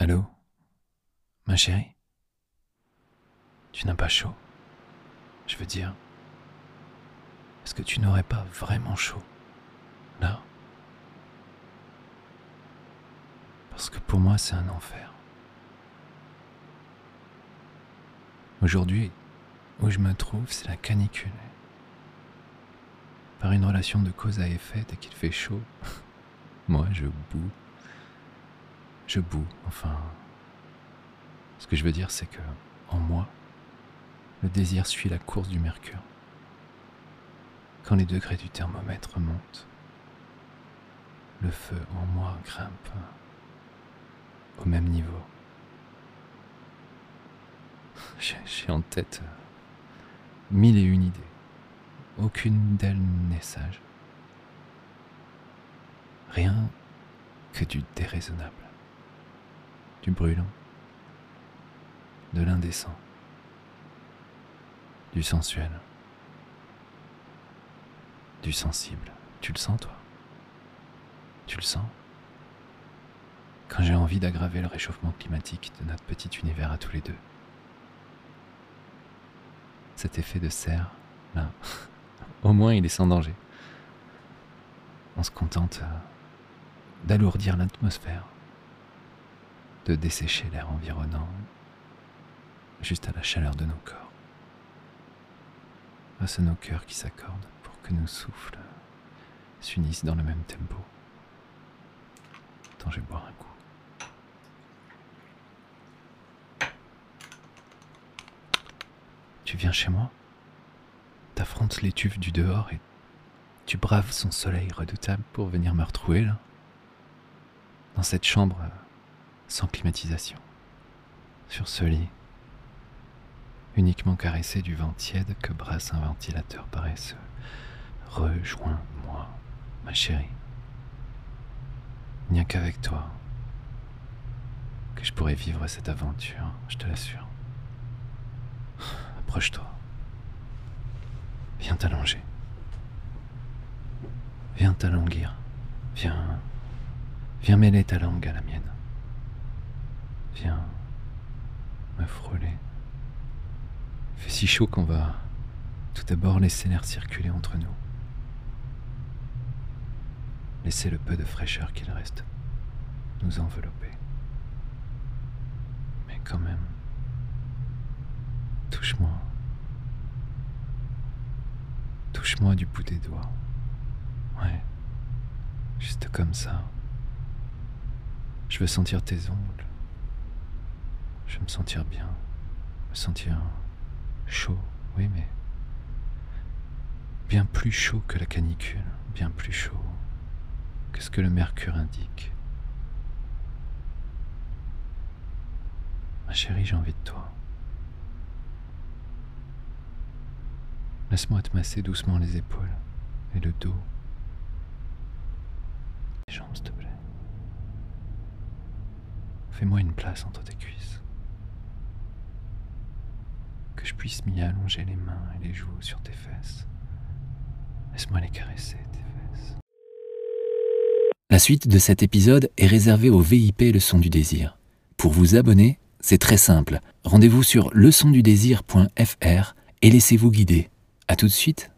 Allô Ma chérie? Tu n'as pas chaud? Je veux dire, est-ce que tu n'aurais pas vraiment chaud? Là? Parce que pour moi, c'est un enfer. Aujourd'hui, où je me trouve, c'est la canicule. Par une relation de cause à effet, dès qu'il fait chaud, moi je boue. Je boue, enfin. Ce que je veux dire, c'est que, en moi, le désir suit la course du mercure. Quand les degrés du thermomètre montent, le feu en moi grimpe au même niveau. J'ai en tête mille et une idées. Aucune d'elles n'est sage. Rien que du déraisonnable, du brûlant, de l'indécent, du sensuel, du sensible. Tu le sens, toi? Tu le sens? Quand j'ai envie d'aggraver le réchauffement climatique de notre petit univers à tous les deux. Cet effet de serre, là, au moins il est sans danger. On se contente euh, d'alourdir l'atmosphère, de dessécher l'air environnant juste à la chaleur de nos corps. À ce nos cœurs qui s'accordent pour que nos souffles s'unissent dans le même tempo. Attends, je vais boire un coup. Tu viens chez moi? T'affrontes l'étuve du dehors et tu braves son soleil redoutable pour venir me retrouver là? Dans cette chambre sans climatisation. Sur ce lit uniquement caressé du vent tiède que brasse un ventilateur paresseux. Rejoins-moi, ma chérie. Il n'y a qu'avec toi que je pourrais vivre cette aventure, je te l'assure. Approche-toi. Viens t'allonger. Viens t'alonguir. Viens. Viens mêler ta langue à la mienne. Viens me frôler fait si chaud qu'on va tout d'abord laisser l'air circuler entre nous. Laisser le peu de fraîcheur qu'il reste nous envelopper. Mais quand même, touche-moi. Touche-moi du bout des doigts. Ouais, juste comme ça. Je veux sentir tes ongles. Je veux me sentir bien. Me sentir Chaud, oui, mais bien plus chaud que la canicule, bien plus chaud que ce que le mercure indique. Ma chérie, j'ai envie de toi. Laisse-moi te masser doucement les épaules et le dos. Les jambes, s'il te plaît. Fais-moi une place entre tes cuisses que puisse m'y allonger les mains et les joues sur tes fesses. Laisse-moi les caresser, tes fesses. La suite de cet épisode est réservée au VIP Leçon du désir. Pour vous abonner, c'est très simple. Rendez-vous sur leçondudésir.fr et laissez-vous guider. À tout de suite.